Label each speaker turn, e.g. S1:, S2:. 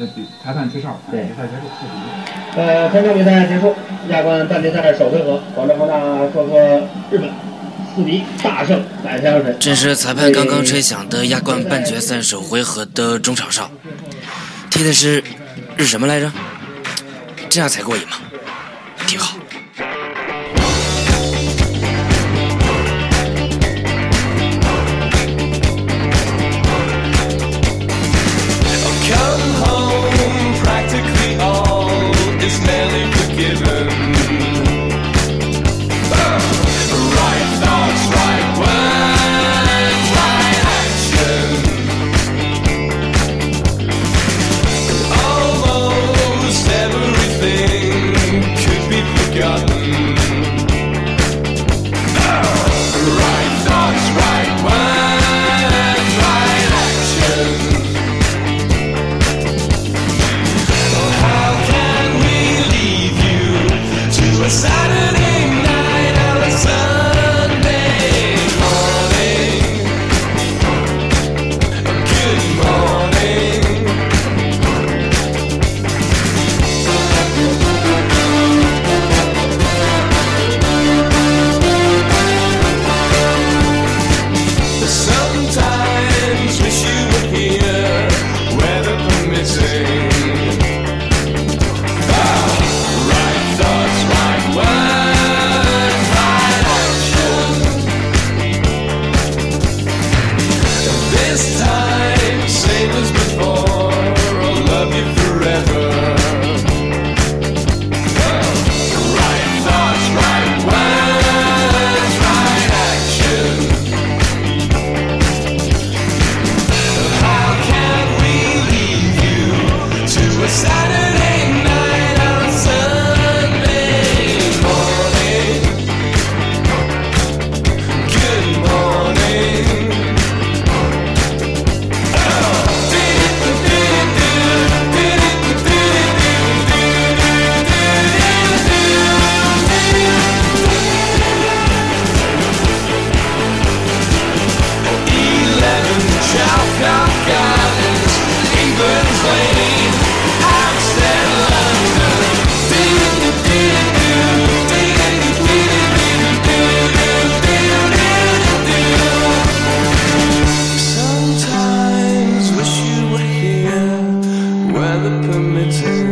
S1: 这比裁判吹哨，
S2: 对
S1: 比赛结束四比一。
S2: 呃，本场比赛结束，亚冠半决赛首回合，广州恒大做客日本，四比一大胜百。
S3: 这是裁判刚刚吹响的亚冠半决赛首回合的中场哨，踢的是日什么来着？这样才过瘾嘛，挺好。
S4: weather permitting